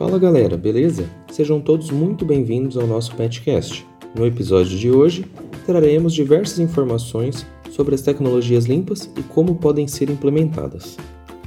Fala galera, beleza? Sejam todos muito bem-vindos ao nosso Petcast. No episódio de hoje, traremos diversas informações sobre as tecnologias limpas e como podem ser implementadas.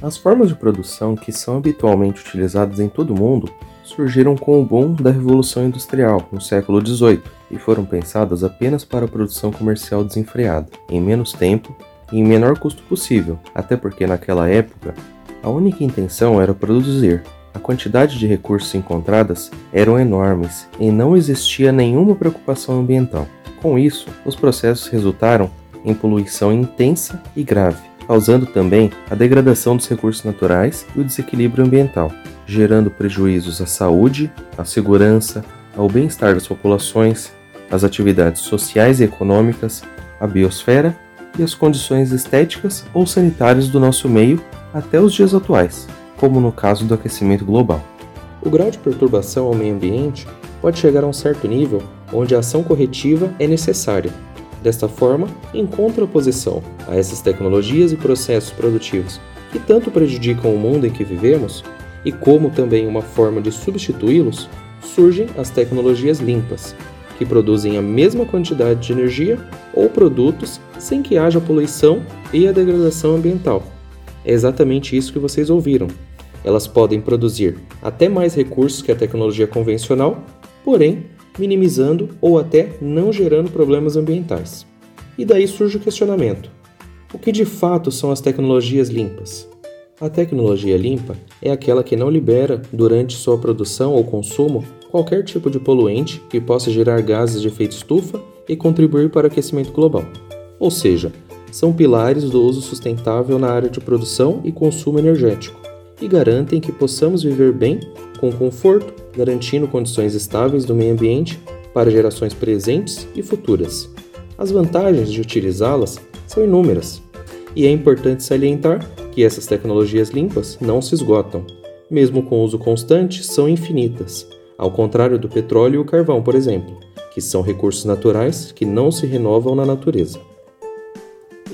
As formas de produção que são habitualmente utilizadas em todo o mundo surgiram com o boom da Revolução Industrial no século XVIII e foram pensadas apenas para a produção comercial desenfreada, em menos tempo e em menor custo possível, até porque naquela época a única intenção era produzir, a quantidade de recursos encontradas eram enormes e não existia nenhuma preocupação ambiental. Com isso, os processos resultaram em poluição intensa e grave, causando também a degradação dos recursos naturais e o desequilíbrio ambiental, gerando prejuízos à saúde, à segurança, ao bem-estar das populações, às atividades sociais e econômicas, à biosfera e às condições estéticas ou sanitárias do nosso meio até os dias atuais como no caso do aquecimento global. O grau de perturbação ao meio ambiente pode chegar a um certo nível onde a ação corretiva é necessária. Desta forma, em contraposição a essas tecnologias e processos produtivos que tanto prejudicam o mundo em que vivemos, e como também uma forma de substituí-los, surgem as tecnologias limpas, que produzem a mesma quantidade de energia ou produtos sem que haja poluição e a degradação ambiental. É exatamente isso que vocês ouviram. Elas podem produzir até mais recursos que a tecnologia convencional, porém minimizando ou até não gerando problemas ambientais. E daí surge o questionamento: o que de fato são as tecnologias limpas? A tecnologia limpa é aquela que não libera, durante sua produção ou consumo, qualquer tipo de poluente que possa gerar gases de efeito estufa e contribuir para o aquecimento global. Ou seja, são pilares do uso sustentável na área de produção e consumo energético e garantem que possamos viver bem, com conforto, garantindo condições estáveis do meio ambiente para gerações presentes e futuras. As vantagens de utilizá-las são inúmeras, e é importante salientar que essas tecnologias limpas não se esgotam. Mesmo com uso constante, são infinitas, ao contrário do petróleo e o carvão, por exemplo, que são recursos naturais que não se renovam na natureza.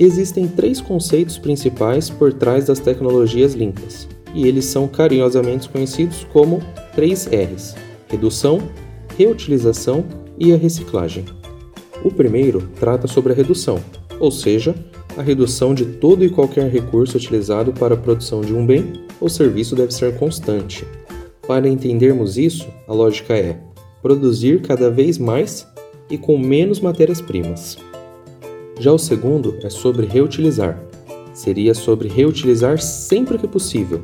Existem três conceitos principais por trás das tecnologias limpas, e eles são carinhosamente conhecidos como 3 R's: redução, reutilização e a reciclagem. O primeiro trata sobre a redução, ou seja, a redução de todo e qualquer recurso utilizado para a produção de um bem ou serviço deve ser constante. Para entendermos isso, a lógica é produzir cada vez mais e com menos matérias-primas. Já o segundo é sobre reutilizar. Seria sobre reutilizar sempre que possível.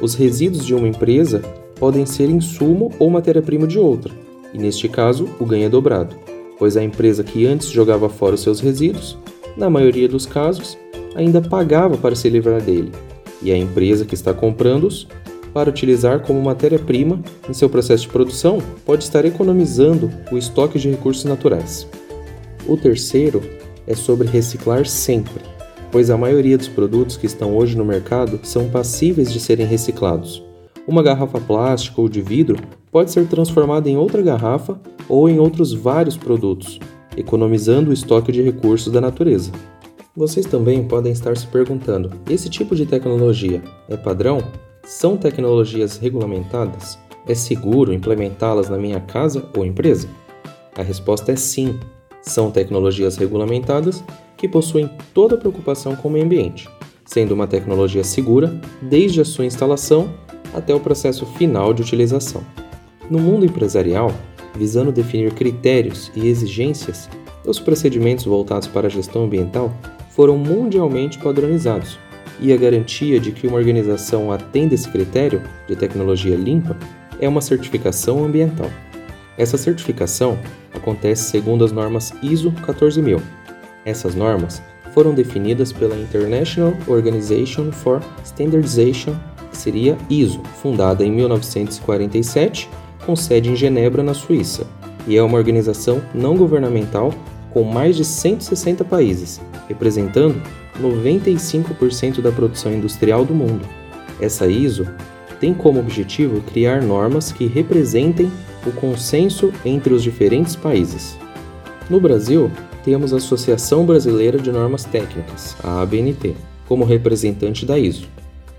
Os resíduos de uma empresa podem ser insumo ou matéria-prima de outra, e neste caso o ganho é dobrado, pois a empresa que antes jogava fora os seus resíduos, na maioria dos casos, ainda pagava para se livrar dele, e a empresa que está comprando-os para utilizar como matéria-prima em seu processo de produção pode estar economizando o estoque de recursos naturais. O terceiro é sobre reciclar sempre, pois a maioria dos produtos que estão hoje no mercado são passíveis de serem reciclados. Uma garrafa plástica ou de vidro pode ser transformada em outra garrafa ou em outros vários produtos, economizando o estoque de recursos da natureza. Vocês também podem estar se perguntando: esse tipo de tecnologia é padrão? São tecnologias regulamentadas? É seguro implementá-las na minha casa ou empresa? A resposta é sim, são tecnologias regulamentadas que possuem toda a preocupação com o meio ambiente, sendo uma tecnologia segura desde a sua instalação até o processo final de utilização. No mundo empresarial, visando definir critérios e exigências, os procedimentos voltados para a gestão ambiental foram mundialmente padronizados, e a garantia de que uma organização atenda esse critério de tecnologia limpa é uma certificação ambiental. Essa certificação acontece segundo as normas ISO 14000. Essas normas foram definidas pela International Organization for Standardization, que seria ISO, fundada em 1947, com sede em Genebra, na Suíça, e é uma organização não governamental com mais de 160 países, representando 95% da produção industrial do mundo. Essa ISO tem como objetivo criar normas que representem o consenso entre os diferentes países. No Brasil, temos a Associação Brasileira de Normas Técnicas, a ABNT, como representante da ISO.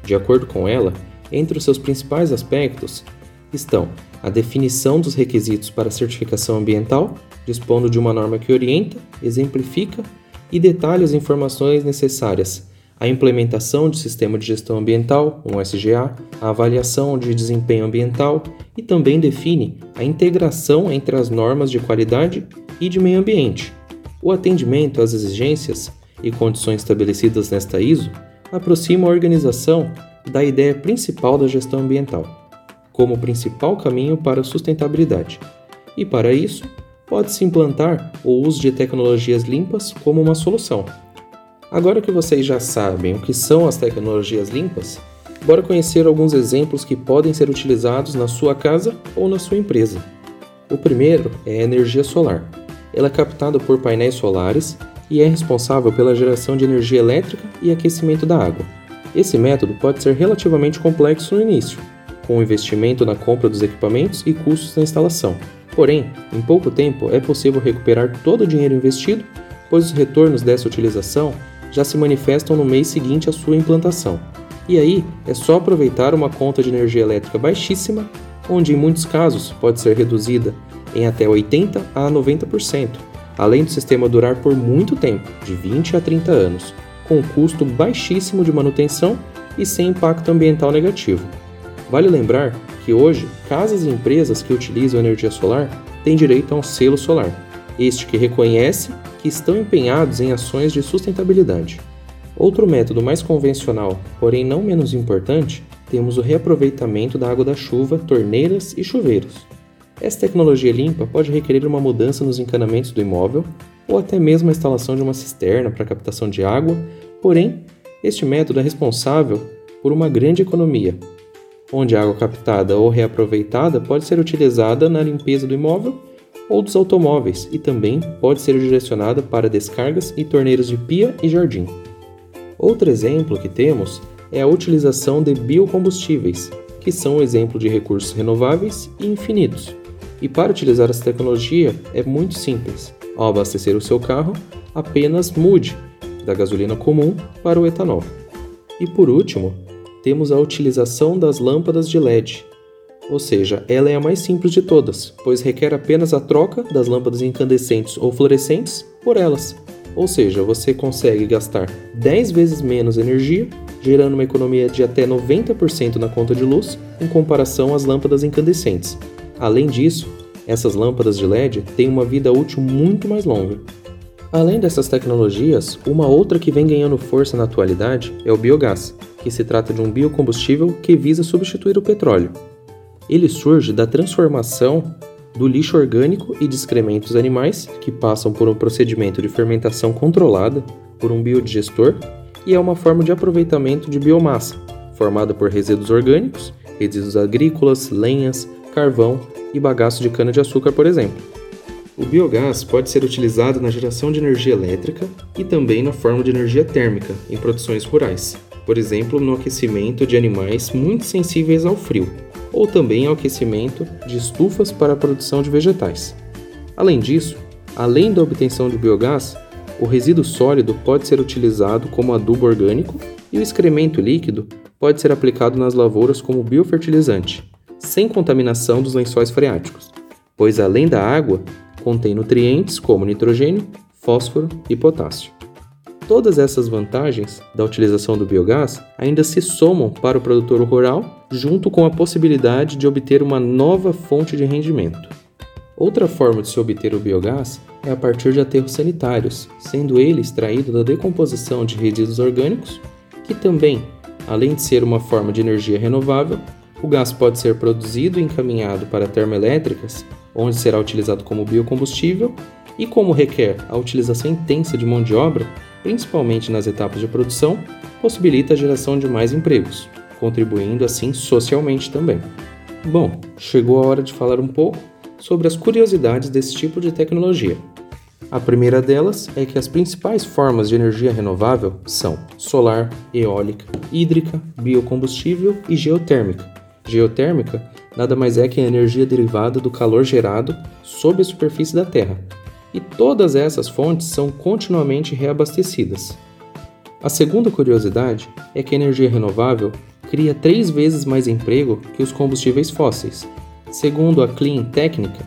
De acordo com ela, entre os seus principais aspectos estão a definição dos requisitos para certificação ambiental, dispondo de uma norma que orienta, exemplifica e detalha as informações necessárias à implementação de sistema de gestão ambiental, um SGA, a avaliação de desempenho ambiental e também define a integração entre as normas de qualidade e de meio ambiente. O atendimento às exigências e condições estabelecidas nesta ISO aproxima a organização da ideia principal da gestão ambiental como principal caminho para a sustentabilidade. E para isso, pode-se implantar o uso de tecnologias limpas como uma solução. Agora que vocês já sabem o que são as tecnologias limpas, bora conhecer alguns exemplos que podem ser utilizados na sua casa ou na sua empresa. O primeiro é a energia solar. Ela é captada por painéis solares e é responsável pela geração de energia elétrica e aquecimento da água. Esse método pode ser relativamente complexo no início, com investimento na compra dos equipamentos e custos da instalação. Porém, em pouco tempo é possível recuperar todo o dinheiro investido, pois os retornos dessa utilização já se manifestam no mês seguinte à sua implantação. E aí é só aproveitar uma conta de energia elétrica baixíssima, onde em muitos casos pode ser reduzida em até 80 a 90%, além do sistema durar por muito tempo, de 20 a 30 anos, com um custo baixíssimo de manutenção e sem impacto ambiental negativo. Vale lembrar que hoje, casas e empresas que utilizam energia solar têm direito a um selo solar, este que reconhece que estão empenhados em ações de sustentabilidade. Outro método mais convencional, porém não menos importante, temos o reaproveitamento da água da chuva, torneiras e chuveiros. Essa tecnologia limpa pode requerer uma mudança nos encanamentos do imóvel ou até mesmo a instalação de uma cisterna para captação de água, porém, este método é responsável por uma grande economia, onde a água captada ou reaproveitada pode ser utilizada na limpeza do imóvel ou dos automóveis e também pode ser direcionada para descargas e torneiras de pia e jardim. Outro exemplo que temos é a utilização de biocombustíveis, que são um exemplo de recursos renováveis e infinitos. E para utilizar essa tecnologia é muito simples. Ao abastecer o seu carro, apenas mude da gasolina comum para o etanol. E por último, temos a utilização das lâmpadas de LED, ou seja, ela é a mais simples de todas, pois requer apenas a troca das lâmpadas incandescentes ou fluorescentes por elas. Ou seja, você consegue gastar 10 vezes menos energia, gerando uma economia de até 90% na conta de luz em comparação às lâmpadas incandescentes. Além disso, essas lâmpadas de LED têm uma vida útil muito mais longa. Além dessas tecnologias, uma outra que vem ganhando força na atualidade é o biogás, que se trata de um biocombustível que visa substituir o petróleo. Ele surge da transformação do lixo orgânico e de excrementos animais, que passam por um procedimento de fermentação controlada por um biodigestor, e é uma forma de aproveitamento de biomassa, formada por resíduos orgânicos, resíduos agrícolas, lenhas, carvão e bagaço de cana-de-açúcar, por exemplo. O biogás pode ser utilizado na geração de energia elétrica e também na forma de energia térmica em produções rurais por exemplo, no aquecimento de animais muito sensíveis ao frio, ou também ao aquecimento de estufas para a produção de vegetais. Além disso, além da obtenção de biogás, o resíduo sólido pode ser utilizado como adubo orgânico e o excremento líquido pode ser aplicado nas lavouras como biofertilizante, sem contaminação dos lençóis freáticos, pois além da água, contém nutrientes como nitrogênio, fósforo e potássio. Todas essas vantagens da utilização do biogás ainda se somam para o produtor rural, junto com a possibilidade de obter uma nova fonte de rendimento. Outra forma de se obter o biogás é a partir de aterros sanitários, sendo ele extraído da decomposição de resíduos orgânicos, que também, além de ser uma forma de energia renovável, o gás pode ser produzido e encaminhado para termoelétricas, onde será utilizado como biocombustível, e como requer a utilização intensa de mão de obra, principalmente nas etapas de produção, possibilita a geração de mais empregos, contribuindo assim socialmente também. Bom, chegou a hora de falar um pouco sobre as curiosidades desse tipo de tecnologia. A primeira delas é que as principais formas de energia renovável são solar, eólica, hídrica, biocombustível e geotérmica. Geotérmica nada mais é que a energia derivada do calor gerado sob a superfície da Terra, e todas essas fontes são continuamente reabastecidas. A segunda curiosidade é que a energia renovável cria três vezes mais emprego que os combustíveis fósseis. Segundo a Clean Técnica,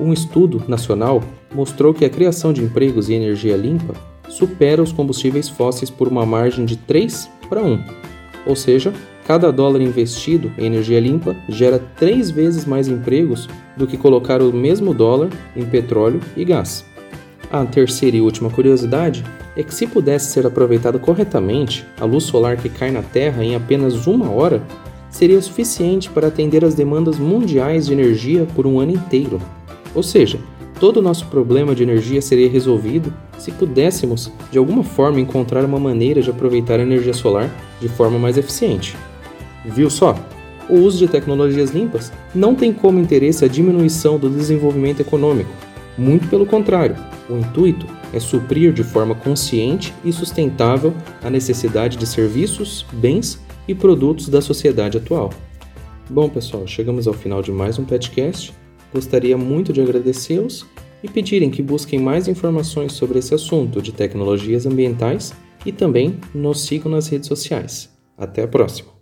um estudo nacional mostrou que a criação de empregos em energia limpa supera os combustíveis fósseis por uma margem de 3 para 1. Ou seja, cada dólar investido em energia limpa gera três vezes mais empregos do que colocar o mesmo dólar em petróleo e gás. A terceira e última curiosidade é que, se pudesse ser aproveitada corretamente, a luz solar que cai na Terra em apenas uma hora seria suficiente para atender às demandas mundiais de energia por um ano inteiro. Ou seja, todo o nosso problema de energia seria resolvido se pudéssemos, de alguma forma, encontrar uma maneira de aproveitar a energia solar de forma mais eficiente. Viu só? O uso de tecnologias limpas não tem como interesse a diminuição do desenvolvimento econômico. Muito pelo contrário, o intuito é suprir de forma consciente e sustentável a necessidade de serviços, bens e produtos da sociedade atual. Bom, pessoal, chegamos ao final de mais um podcast. Gostaria muito de agradecê-los e pedirem que busquem mais informações sobre esse assunto de tecnologias ambientais e também nos sigam nas redes sociais. Até a próxima!